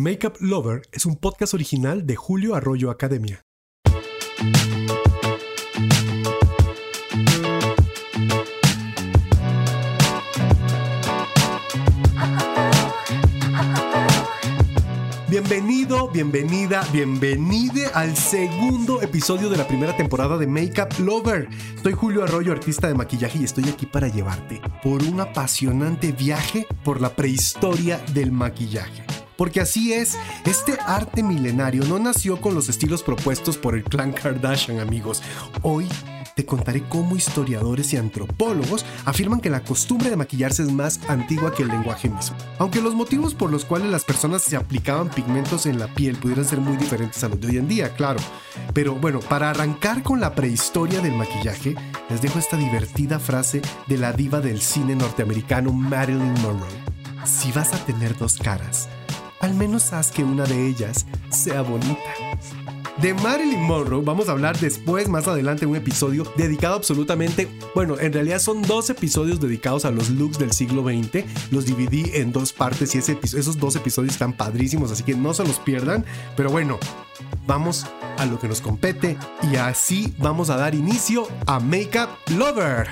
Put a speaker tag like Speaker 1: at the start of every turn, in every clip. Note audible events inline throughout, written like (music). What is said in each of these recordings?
Speaker 1: Makeup Lover es un podcast original de Julio Arroyo Academia. Bienvenido, bienvenida, bienvenide al segundo episodio de la primera temporada de Makeup Lover. Soy Julio Arroyo, artista de maquillaje, y estoy aquí para llevarte por un apasionante viaje por la prehistoria del maquillaje. Porque así es, este arte milenario no nació con los estilos propuestos por el clan Kardashian, amigos. Hoy te contaré cómo historiadores y antropólogos afirman que la costumbre de maquillarse es más antigua que el lenguaje mismo. Aunque los motivos por los cuales las personas se aplicaban pigmentos en la piel pudieran ser muy diferentes a los de hoy en día, claro. Pero bueno, para arrancar con la prehistoria del maquillaje, les dejo esta divertida frase de la diva del cine norteamericano Marilyn Monroe. Si vas a tener dos caras, al menos haz que una de ellas sea bonita. De Marilyn Monroe vamos a hablar después, más adelante, un episodio dedicado absolutamente, bueno, en realidad son dos episodios dedicados a los looks del siglo XX. Los dividí en dos partes y esos dos episodios están padrísimos, así que no se los pierdan. Pero bueno, vamos a lo que nos compete y así vamos a dar inicio a Makeup. Lover.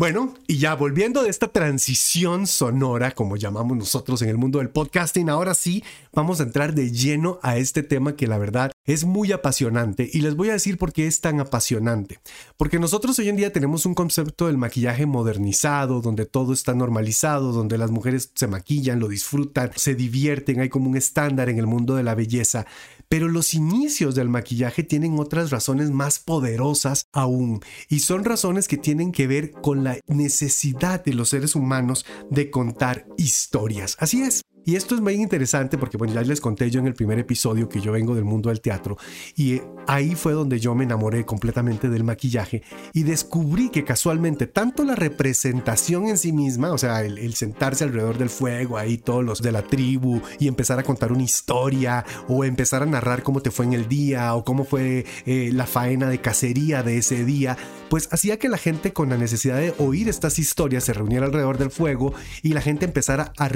Speaker 1: Bueno, y ya volviendo de esta transición sonora, como llamamos nosotros en el mundo del podcasting, ahora sí vamos a entrar de lleno a este tema que la verdad es muy apasionante y les voy a decir por qué es tan apasionante. Porque nosotros hoy en día tenemos un concepto del maquillaje modernizado, donde todo está normalizado, donde las mujeres se maquillan, lo disfrutan, se divierten, hay como un estándar en el mundo de la belleza. Pero los inicios del maquillaje tienen otras razones más poderosas aún y son razones que tienen que ver con la necesidad de los seres humanos de contar historias. Así es, y esto es muy interesante porque, bueno, ya les conté yo en el primer episodio que yo vengo del mundo del teatro y eh, ahí fue donde yo me enamoré completamente del maquillaje y descubrí que casualmente tanto la representación en sí misma, o sea, el, sentarse alrededor del fuego, ahí todos los de la tribu y empezar a contar una historia o empezar a narrar cómo te fue en el día o cómo fue eh, la faena de cacería de ese día, pues hacía que la gente con la necesidad de oír estas historias se reuniera alrededor del fuego y la gente empezara a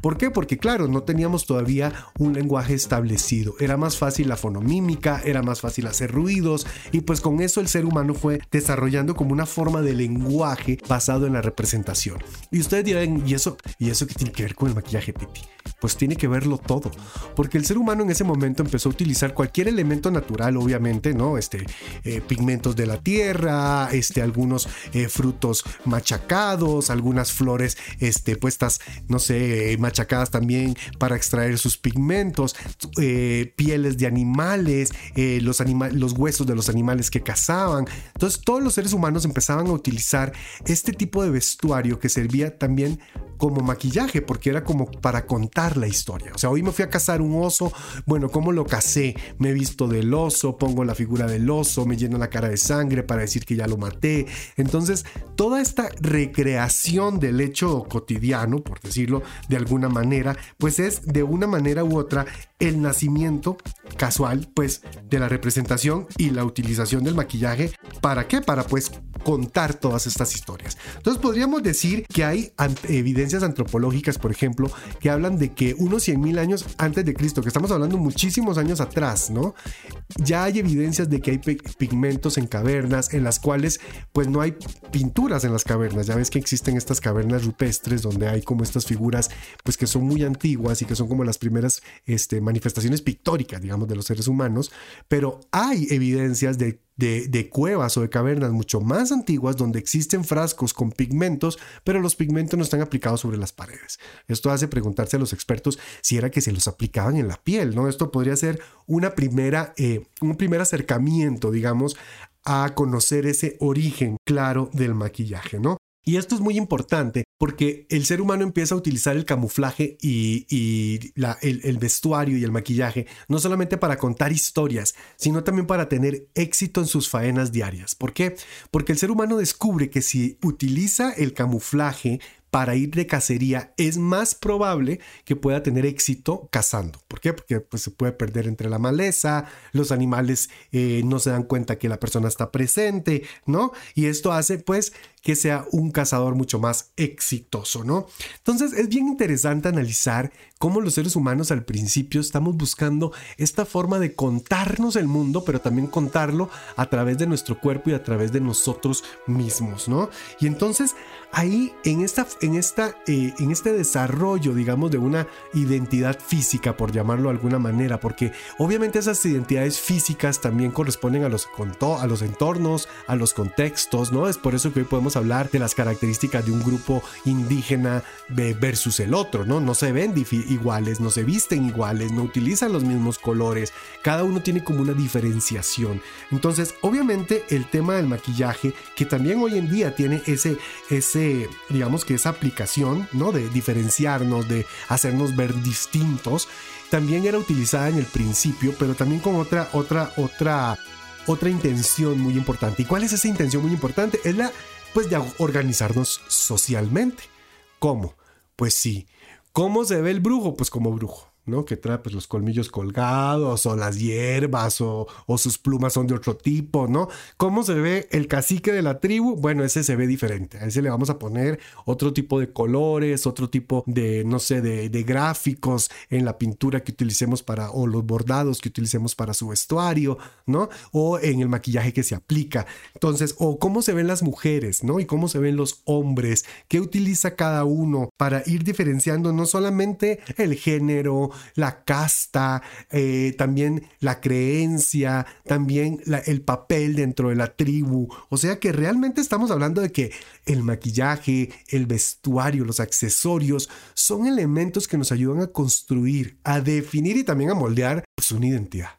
Speaker 1: ¿Por qué? Porque claro, no teníamos todavía un lenguaje establecido. Era más fácil la fonomímica, era más fácil hacer ruidos y pues con eso el ser humano fue desarrollando como una forma de lenguaje basado en la representación. Y ustedes dirán, ¿y eso, ¿y eso qué tiene que ver con el maquillaje, Titi? Pues tiene que verlo todo, porque el ser humano en ese momento empezó a utilizar cualquier elemento natural, obviamente, ¿no? Este, eh, pigmentos de la tierra, este, algunos eh, frutos machacados, algunas flores, este, puestas, no sé, eh, machacadas también para extraer sus pigmentos, eh, pieles de animales, eh, los, los huesos de los animales que cazaban. Entonces todos los seres humanos empezaban a utilizar este tipo de vestuario que servía también como maquillaje, porque era como para contar la historia. O sea, hoy me fui a cazar un oso, bueno, ¿cómo lo cacé? Me he visto del oso, pongo la figura del oso, me lleno la cara de sangre para decir que ya lo maté. Entonces, toda esta recreación del hecho cotidiano, por decirlo de alguna manera, pues es de una manera u otra el nacimiento casual, pues, de la representación y la utilización del maquillaje. ¿Para qué? Para pues contar todas estas historias. Entonces podríamos decir que hay evidencias antropológicas, por ejemplo, que hablan de que unos 100 mil años antes de Cristo, que estamos hablando muchísimos años atrás, ¿no? Ya hay evidencias de que hay pigmentos en cavernas en las cuales pues no hay pinturas en las cavernas. Ya ves que existen estas cavernas rupestres donde hay como estas figuras pues que son muy antiguas y que son como las primeras este, manifestaciones pictóricas, digamos, de los seres humanos, pero hay evidencias de de, cuevas o de cavernas mucho más antiguas donde existen frascos con pigmentos, pero los pigmentos no están aplicados sobre las paredes. Esto hace preguntarse a los expertos si era que se los aplicaban en la piel, ¿no? Esto podría ser una primera, eh, un primer acercamiento, digamos, a conocer ese origen claro del maquillaje, ¿no? Y esto es muy importante porque el ser humano empieza a utilizar el camuflaje y, el, vestuario y el maquillaje no solamente para contar historias, sino también para tener éxito en sus faenas diarias. ¿Por qué? Porque el ser humano descubre que si utiliza el camuflaje para ir de cacería, es más probable que pueda tener éxito cazando. ¿Por qué? Porque pues, se puede perder entre la maleza, los animales eh, no se dan cuenta que la persona está presente, ¿no? Y esto hace pues que sea un cazador mucho más exitoso, ¿no? Entonces es bien interesante analizar cómo los seres humanos al principio estamos buscando esta forma de contarnos el mundo, pero también contarlo a través de nuestro cuerpo y a través de nosotros mismos, ¿no? Y entonces ahí en, esta, en, esta, eh, en este desarrollo, digamos, de una identidad física, por llamarlo de alguna manera, porque obviamente esas identidades físicas también corresponden a los, a los entornos, a los contextos, ¿no? Es por eso que hoy podemos hablar de las características de un grupo indígena versus el otro, ¿no? No se ven iguales, no se visten iguales, no utilizan los mismos colores, cada uno tiene como una diferenciación. Entonces, obviamente el tema del maquillaje, que también hoy en día tiene ese, ese digamos que esa aplicación, ¿no? De diferenciarnos, de hacernos ver distintos, también era utilizada en el principio, pero también con otra, otra, otra, otra intención muy importante. ¿Y cuál es esa intención muy importante? Es la pues de organizarnos socialmente. ¿Cómo? Pues sí. ¿Cómo se ve el brujo? Pues como brujo. ¿No? Que trae pues, los colmillos colgados o las hierbas o, sus plumas son de otro tipo, ¿no? ¿Cómo se ve el cacique de la tribu? Bueno, ese se ve diferente. A ese le vamos a poner otro tipo de colores, otro tipo de, no sé, de, de gráficos en la pintura que utilicemos para, o los bordados que utilicemos para su vestuario, ¿no? O en el maquillaje que se aplica. Entonces, o cómo se ven las mujeres, ¿no? Y cómo se ven los hombres, qué utiliza cada uno para ir diferenciando no solamente el género, la casta, eh, también la creencia, también el papel dentro de la tribu. O sea que realmente estamos hablando de que el maquillaje, el vestuario, los accesorios son elementos que nos ayudan a construir, a definir y también a moldear pues, una identidad.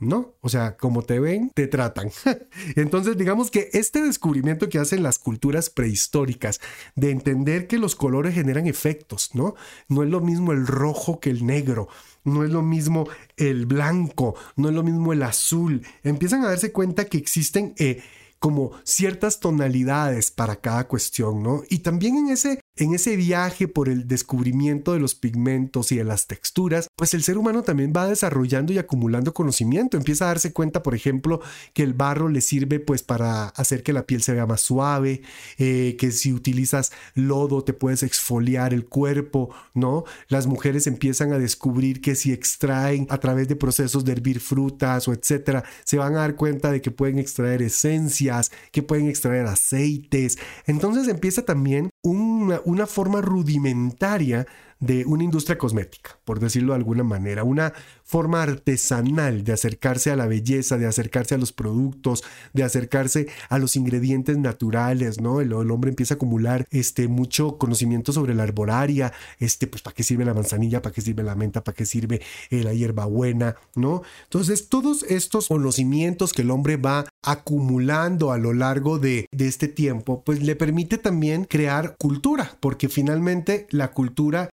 Speaker 1: ¿No? O sea, como te ven, te tratan. (laughs) Entonces, digamos que este descubrimiento que hacen las culturas prehistóricas de entender que los colores generan efectos, ¿no? No es lo mismo el rojo que el negro, no es lo mismo el blanco, no es lo mismo el azul. Empiezan a darse cuenta que existen... Eh, como ciertas tonalidades para cada cuestión, ¿no? Y también en ese en ese viaje por el descubrimiento de los pigmentos y de las texturas, pues el ser humano también va desarrollando y acumulando conocimiento. Empieza a darse cuenta, por ejemplo, que el barro le sirve pues para hacer que la piel se vea más suave, eh, que si utilizas lodo te puedes exfoliar el cuerpo, ¿no? Las mujeres empiezan a descubrir que si extraen a través de procesos de hervir frutas o etcétera, se van a dar cuenta de que pueden extraer esencias, que pueden extraer aceites. Entonces empieza también una, una forma rudimentaria de una industria cosmética, por decirlo de alguna manera, una forma artesanal de acercarse a la belleza, de acercarse a los productos, de acercarse a los ingredientes naturales, ¿no? El, hombre empieza a acumular este, mucho conocimiento sobre la arbolaria, este, pues para qué sirve la manzanilla, para qué sirve la menta, para qué sirve eh, la hierbabuena, ¿no? Entonces, todos estos conocimientos que el hombre va acumulando a lo largo de, este tiempo, pues le permite también crear cultura, porque finalmente la cultura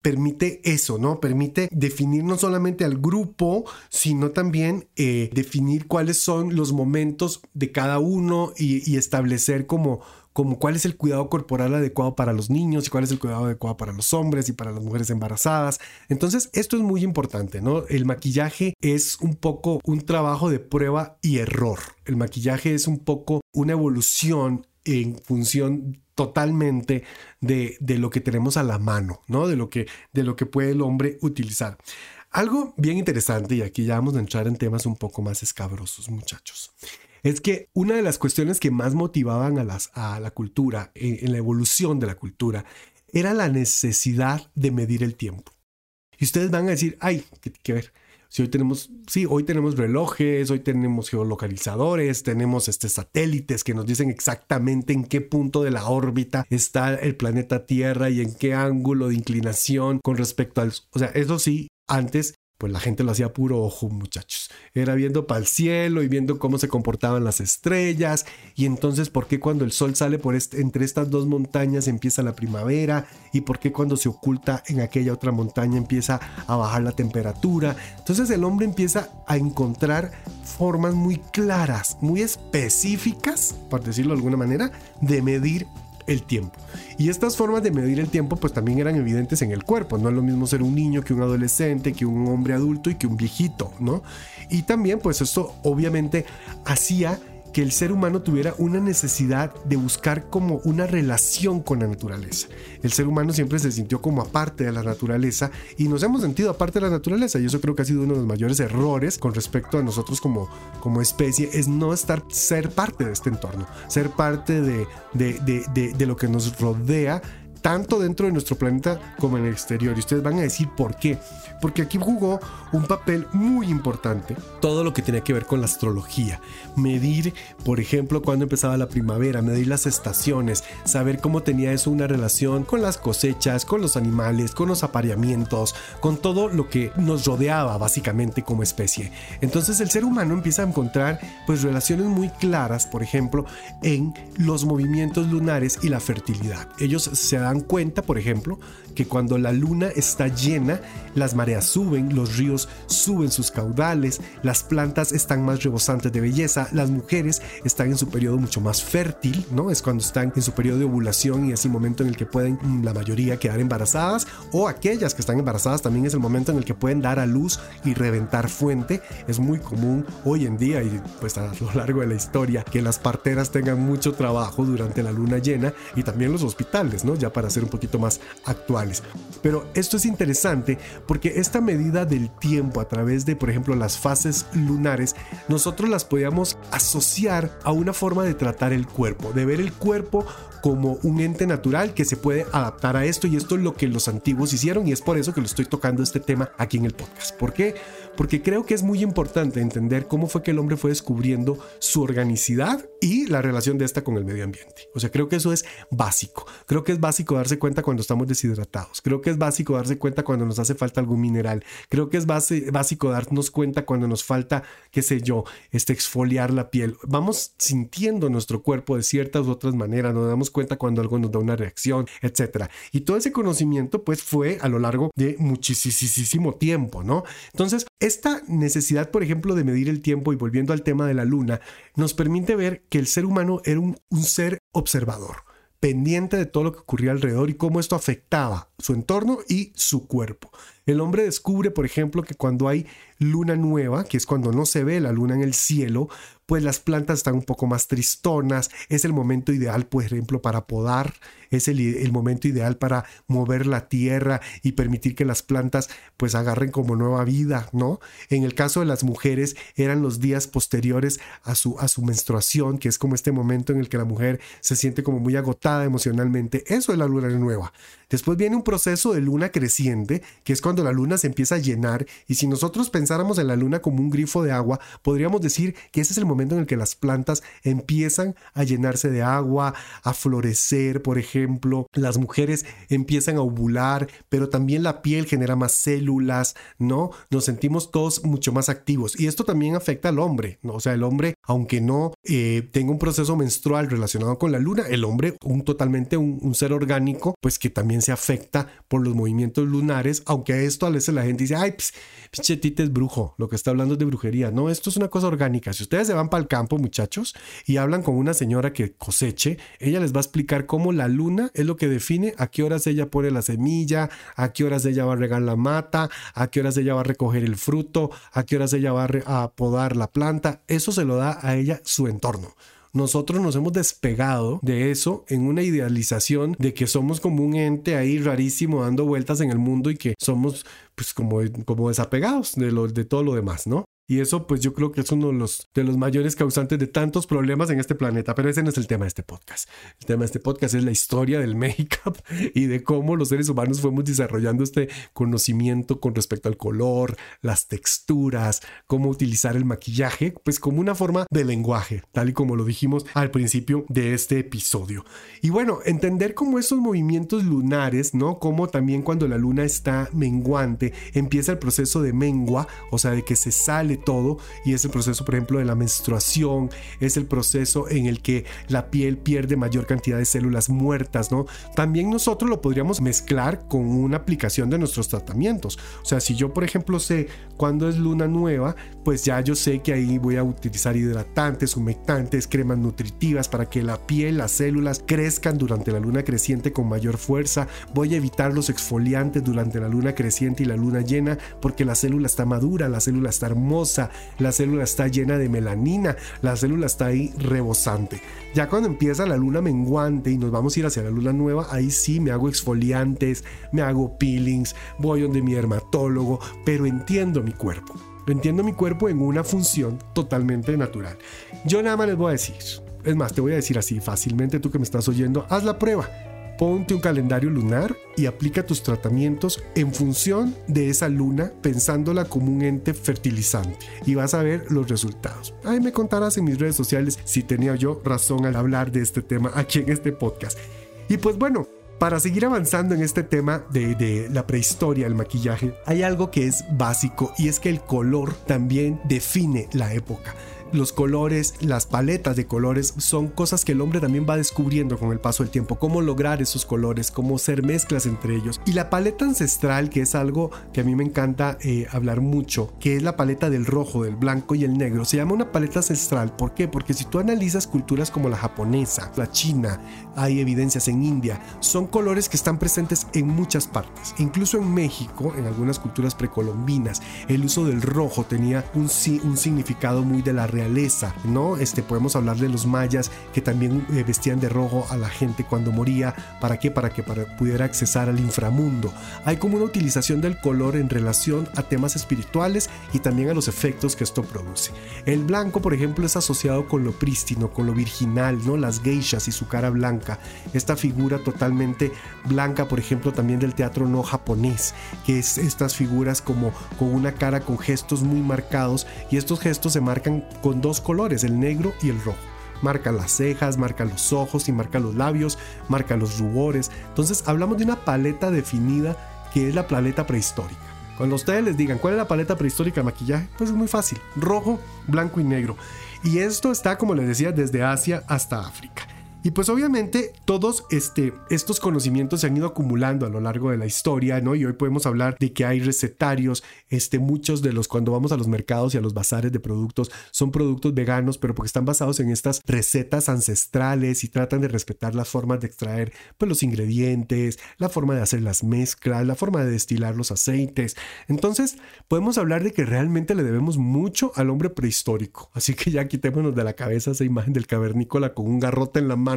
Speaker 1: eso, ¿no? Permite definir no solamente al grupo, sino también eh, definir cuáles son los momentos de cada uno y, establecer como como cuál es el cuidado corporal adecuado para los niños y cuál es el cuidado adecuado para los hombres y para las mujeres embarazadas. Entonces, esto es muy importante, ¿no? El maquillaje es un poco un trabajo de prueba y error. El maquillaje es un poco una evolución en función totalmente de, lo que tenemos a la mano, ¿no? De lo, que, de lo que puede el hombre utilizar. Algo bien interesante, y aquí ya vamos a entrar en temas un poco más escabrosos, muchachos, es que una de las cuestiones que más motivaban a, las, a la cultura, en, la evolución de la cultura, era la necesidad de medir el tiempo. Y ustedes van a decir, ay, ¿qué, que ver? Si hoy tenemos, sí, hoy tenemos relojes, hoy tenemos geolocalizadores, tenemos este, satélites que nos dicen exactamente en qué punto de la órbita está el planeta Tierra y en qué ángulo de inclinación con respecto al... O sea, eso sí, antes pues la gente lo hacía puro ojo, muchachos. Era viendo para el cielo y viendo cómo se comportaban las estrellas. Y entonces, ¿por qué cuando el sol sale por entre estas dos montañas empieza la primavera? ¿Y por qué cuando se oculta en aquella otra montaña empieza a bajar la temperatura? Entonces el hombre empieza a encontrar formas muy claras, muy específicas, por decirlo de alguna manera, de medir el tiempo. Y estas formas de medir el tiempo pues también eran evidentes en el cuerpo. No es lo mismo ser un niño que un adolescente, que un hombre adulto y que un viejito, ¿no? Y también pues esto obviamente hacía que el ser humano tuviera una necesidad de buscar como una relación con la naturaleza. El ser humano siempre se sintió como aparte de la naturaleza y nos hemos sentido aparte de la naturaleza y eso creo que ha sido uno de los mayores errores con respecto a nosotros como, como especie, es no estar, ser parte de este entorno, ser parte de, de, de, de lo que nos rodea tanto dentro de nuestro planeta como en el exterior. Y ustedes van a decir por qué. Porque aquí jugó un papel muy importante todo lo que tenía que ver con la astrología. Medir, por ejemplo, cuando empezaba la primavera, medir las estaciones, saber cómo tenía eso una relación con las cosechas, con los animales, con los apareamientos, con todo lo que nos rodeaba básicamente como especie. Entonces el ser humano empieza a encontrar pues relaciones muy claras, por ejemplo, en los movimientos lunares y la fertilidad. Ellos se dan cuenta, por ejemplo, que cuando la luna está llena, las mareas suben, los ríos suben sus caudales, las plantas están más rebosantes de belleza, las mujeres están en su periodo mucho más fértil, ¿no? Es cuando están en su periodo de ovulación y es el momento en el que pueden mm, la mayoría quedar embarazadas o aquellas que están embarazadas también es el momento en el que pueden dar a luz y reventar fuente. Es muy común hoy en día y pues a lo largo de la historia que las parteras tengan mucho trabajo durante la luna llena y también los hospitales, ¿no? Ya para ser un poquito más Pero esto es interesante porque esta medida del tiempo a través de, por ejemplo, las fases lunares, nosotros las podíamos asociar a una forma de tratar el cuerpo, de ver el cuerpo como un ente natural que se puede adaptar a esto y esto es lo que los antiguos hicieron y es por eso que lo estoy tocando este tema aquí en el podcast. ¿Por qué? Porque creo que es muy importante entender cómo fue que el hombre fue descubriendo su organicidad y la relación de esta con el medio ambiente. O sea, creo que eso es básico. Creo que es básico darse cuenta cuando estamos deshidratados. Creo que es básico darse cuenta cuando nos hace falta algún mineral. Creo que es básico darnos cuenta cuando nos falta, qué sé yo, este exfoliar la piel. Vamos sintiendo nuestro cuerpo de ciertas u otras maneras. Nos damos cuenta cuando algo nos da una reacción, etcétera. Y todo ese conocimiento pues fue a lo largo de muchísimo tiempo, ¿no? Entonces, esta necesidad, por ejemplo, de medir el tiempo y volviendo al tema de la luna, nos permite ver que el ser humano era un, ser observador pendiente de todo lo que ocurría alrededor y cómo esto afectaba su entorno y su cuerpo. El hombre descubre, por ejemplo, que cuando hay luna nueva, que es cuando no se ve la luna en el cielo, pues las plantas están un poco más tristonas, es el momento ideal, por ejemplo, para podar, es el, momento ideal para mover la tierra y permitir que las plantas pues agarren como nueva vida, ¿no? En el caso de las mujeres eran los días posteriores a su, a su menstruación, que es como este momento en el que la mujer se siente como muy agotada emocionalmente, eso es la luna nueva. Después viene un proceso de luna creciente, que es cuando la luna se empieza a llenar, y si nosotros pensáramos en la luna como un grifo de agua, podríamos decir que ese es el momento en el que las plantas empiezan a llenarse de agua, a florecer, por ejemplo, las mujeres empiezan a ovular, pero también la piel genera más células, ¿no? Nos sentimos todos mucho más activos, y esto también afecta al hombre, ¿no? O sea, el hombre, aunque no eh, tenga un proceso menstrual relacionado con la luna, el hombre, un totalmente un, ser orgánico, pues que también se afecta por los movimientos lunares, aunque esto a veces la gente dice, ay, pues, pinche es brujo, lo que está hablando es de brujería. No, esto es una cosa orgánica. Si ustedes se van para el campo, muchachos, y hablan con una señora que coseche, ella les va a explicar cómo la luna es lo que define a qué horas ella pone la semilla, a qué horas ella va a regar la mata, a qué horas ella va a recoger el fruto, a qué horas ella va a podar la planta. Eso se lo da a ella su entorno nosotros nos hemos despegado de eso en una idealización de que somos como un ente ahí rarísimo dando vueltas en el mundo y que somos pues como, como desapegados de, lo, de todo lo demás, ¿no? Y eso pues yo creo que es uno de los, de los mayores causantes de tantos problemas en este planeta, pero ese no es el tema de este podcast. El tema de este podcast es la historia del make-up (laughs) y de cómo los seres humanos fuimos desarrollando este conocimiento con respecto al color, las texturas, cómo utilizar el maquillaje, pues como una forma de lenguaje, tal y como lo dijimos al principio de este episodio. Y bueno, entender cómo esos movimientos lunares, ¿no? Como también cuando la luna está menguante, empieza el proceso de mengua, o sea, de que se sale todo y es el proceso, por ejemplo, de la menstruación, es el proceso en el que la piel pierde mayor cantidad de células muertas, ¿no? También nosotros lo podríamos mezclar con una aplicación de nuestros tratamientos. O sea, si yo, por ejemplo, sé cuándo es luna nueva, pues ya yo sé que ahí voy a utilizar hidratantes, humectantes, cremas nutritivas para que la piel, las células crezcan durante la luna creciente con mayor fuerza. Voy a evitar los exfoliantes durante la luna creciente y la luna llena porque la célula está madura, la célula está hermosa, la célula está llena de melanina, la célula está ahí rebosante. Ya cuando empieza la luna menguante y nos vamos a ir hacia la luna nueva, ahí sí me hago exfoliantes, me hago peelings, voy donde mi dermatólogo, pero entiendo mi cuerpo. Entiendo mi cuerpo en una función totalmente natural. Yo nada más les voy a decir, es más, te voy a decir así fácilmente, tú que me estás oyendo, haz la prueba. Ponte un calendario lunar y aplica tus tratamientos en función de esa luna, pensándola como un ente fertilizante. Y vas a ver los resultados. Ahí me contarás en mis redes sociales si tenía yo razón al hablar de este tema aquí en este podcast. Y pues bueno, para seguir avanzando en este tema de, la prehistoria, el maquillaje, hay algo que es básico y es que el color también define la época los colores, las paletas de colores son cosas que el hombre también va descubriendo con el paso del tiempo, cómo lograr esos colores, cómo hacer mezclas entre ellos. Y la paleta ancestral, que es algo que a mí me encanta eh, hablar mucho, que es la paleta del rojo, del blanco y el negro, se llama una paleta ancestral. ¿Por qué? Porque si tú analizas culturas como la japonesa, la china, hay evidencias en India, son colores que están presentes en muchas partes. Incluso en México, en algunas culturas precolombinas, el uso del rojo tenía un, significado muy de la realidad ¿no? Este, podemos hablar de los mayas que también eh, vestían de rojo a la gente cuando moría. ¿Para qué? Para que pudiera accesar al inframundo. Hay como una utilización del color en relación a temas espirituales y también a los efectos que esto produce. El blanco, por ejemplo, es asociado con lo prístino, con lo virginal, ¿no? Las geishas y su cara blanca. Esta figura totalmente blanca, por ejemplo, también del teatro no japonés, que es estas figuras como con una cara con gestos muy marcados y estos gestos se marcan con dos colores, el negro y el rojo. Marca las cejas, marca los ojos y marca los labios, marca los rubores. Entonces hablamos de una paleta definida que es la paleta prehistórica. Cuando ustedes les digan cuál es la paleta prehistórica de maquillaje, pues es muy fácil, rojo, blanco y negro. Y esto está, como les decía, desde Asia hasta África. Y pues obviamente todos este, estos conocimientos se han ido acumulando a lo largo de la historia, ¿no? Y hoy podemos hablar de que hay recetarios, este, muchos de los cuando vamos a los mercados y a los bazares de productos son productos veganos, pero porque están basados en estas recetas ancestrales y tratan de respetar las formas de extraer pues, los ingredientes, la forma de hacer las mezclas, la forma de destilar los aceites. Entonces podemos hablar de que realmente le debemos mucho al hombre prehistórico. Así que ya quitémonos de la cabeza esa imagen del cavernícola con un garrote en la mano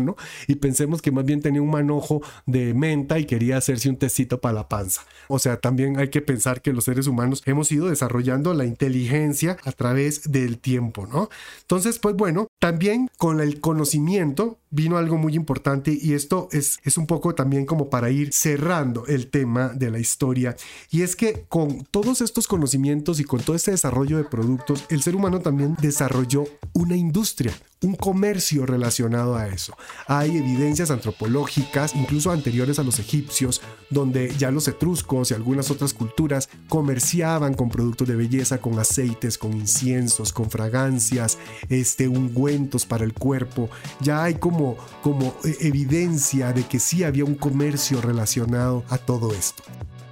Speaker 1: y pensemos que más bien tenía un manojo de menta y quería hacerse un tecito para la panza. O sea, también hay que pensar que los seres humanos hemos ido desarrollando la inteligencia a través del tiempo, ¿no? Entonces, pues bueno, también con el conocimiento vino algo muy importante y esto es, es un poco también como para ir cerrando el tema de la historia y es que con todos estos conocimientos y con todo este desarrollo de productos, el ser humano también desarrolló una industria, un comercio relacionado a eso. Hay evidencias antropológicas, incluso anteriores a los egipcios, donde ya los etruscos y algunas otras culturas comerciaban con productos de belleza, con aceites, con inciensos, con fragancias, este, ungüentos para el cuerpo. Ya hay como, como eh, evidencia de que sí había un comercio relacionado a todo esto.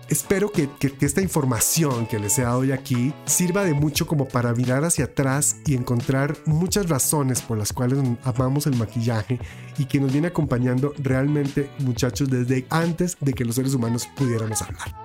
Speaker 1: Espero que, esta información que les he dado hoy aquí sirva de mucho como para mirar hacia atrás y encontrar muchas razones por las cuales amamos el maquillaje y que nos viene acompañando realmente muchachos desde antes de que los seres humanos pudiéramos hablar.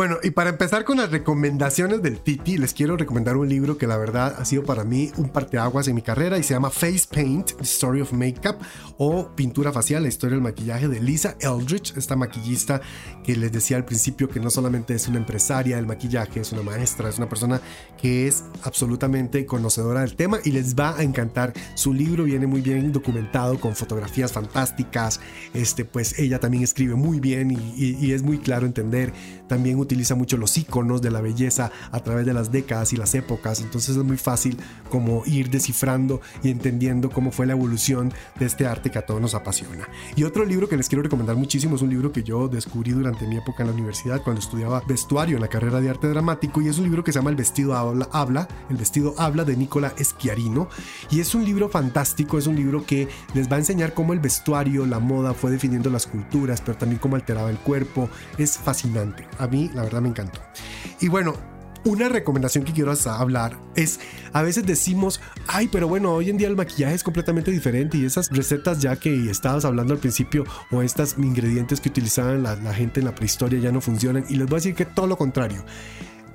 Speaker 1: Bueno, y para empezar con las recomendaciones del Titi, les quiero recomendar un libro que la verdad ha sido para mí un parteaguas en mi carrera y se llama Face Paint, The Story of Makeup o Pintura Facial, la historia del maquillaje de Lisa Eldridge, esta maquillista que les decía al principio que no solamente es una empresaria del maquillaje, es una maestra, es una persona que es absolutamente conocedora del tema y les va a encantar. Su libro viene muy bien documentado con fotografías fantásticas, este, pues ella también escribe muy bien y, y es muy claro entender. También utiliza mucho los iconos de la belleza a través de las décadas y las épocas, entonces es muy fácil como ir descifrando y entendiendo cómo fue la evolución de este arte que a todos nos apasiona. Y otro libro que les quiero recomendar muchísimo es un libro que yo descubrí durante mi época en la universidad cuando estudiaba vestuario en la carrera de arte dramático y es un libro que se llama El vestido habla, habla El vestido habla de Nicola Schiarino y es un libro fantástico, es un libro que les va a enseñar cómo el vestuario, la moda fue definiendo las culturas, pero también cómo alteraba el cuerpo. Es fascinante. A mí la verdad me encantó. Y bueno, una recomendación que quiero hablar es, a veces decimos, ay, pero bueno, hoy en día el maquillaje es completamente diferente y esas recetas ya que estabas hablando al principio o estos ingredientes que utilizaban la, la gente en la prehistoria ya no funcionan y les voy a decir que todo lo contrario.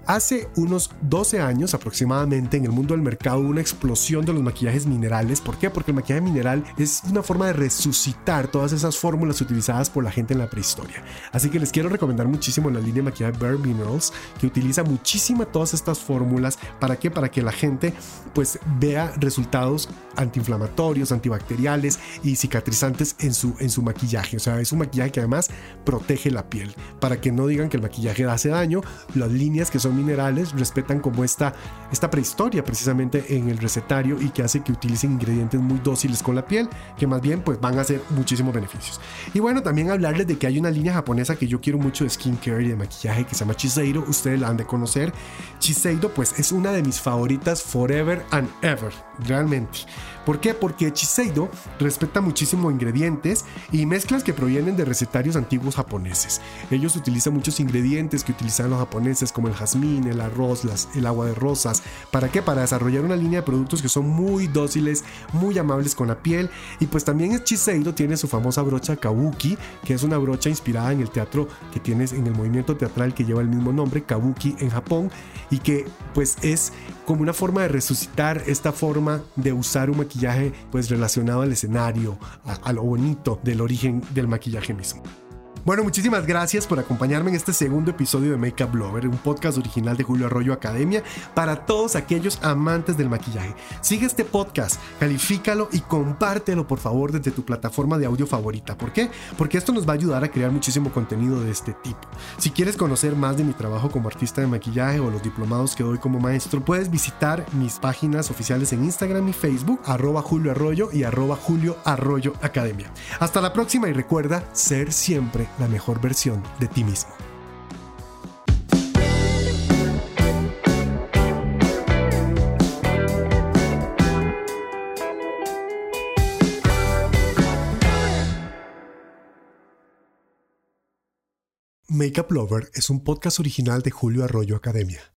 Speaker 1: Hace unos 12 años aproximadamente en el mundo del mercado hubo una explosión de los maquillajes minerales. ¿Por qué? Porque el maquillaje mineral es una forma de resucitar todas esas fórmulas utilizadas por la gente en la prehistoria. Así que les quiero recomendar muchísimo la línea de maquillaje Bare Minerals que utiliza muchísima todas estas fórmulas. ¿Para qué? Para que la gente pues vea resultados antiinflamatorios, antibacteriales y cicatrizantes en su, en su maquillaje. O sea, es un maquillaje que además protege la piel. Para que no digan que el maquillaje hace daño, las líneas que son minerales respetan como esta, esta prehistoria precisamente en el recetario y que hace que utilicen ingredientes muy dóciles con la piel, que más bien pues van a hacer muchísimos beneficios. Y bueno, también hablarles de que hay una línea japonesa que yo quiero mucho de skincare y de maquillaje que se llama Chiseido, ustedes la han de conocer. Chiseido pues es una de mis favoritas forever and ever, realmente. ¿Por qué? Porque Chiseido respeta muchísimo ingredientes y mezclas que provienen de recetarios antiguos japoneses. Ellos utilizan muchos ingredientes que utilizaban los japoneses como el jazmín, el arroz, el agua de rosas. ¿Para qué? Para desarrollar una línea de productos que son muy dóciles, muy amables con la piel. Y pues también Chiseido tiene su famosa brocha Kabuki, que es una brocha inspirada en el teatro que tienes en el movimiento teatral que lleva el mismo nombre, Kabuki en Japón, y que pues es como una forma de resucitar esta forma de usar un maquillaje pues relacionado al escenario, a, lo bonito del origen del maquillaje mismo. Bueno, muchísimas gracias por acompañarme en este segundo episodio de Makeup Lover, un podcast original de Julio Arroyo Academia para todos aquellos amantes del maquillaje. Sigue este podcast, califícalo y compártelo por favor desde tu plataforma de audio favorita. ¿Por qué? Porque esto nos va a ayudar a crear muchísimo contenido de este tipo. Si quieres conocer más de mi trabajo como artista de maquillaje o los diplomados que doy como maestro, puedes visitar mis páginas oficiales en Instagram y Facebook, arroba Julio Arroyo y arroba Julio Arroyo Academia. Hasta la próxima y recuerda ser siempre la mejor versión de ti mismo. Makeup Lover es un podcast original de Julio Arroyo Academia.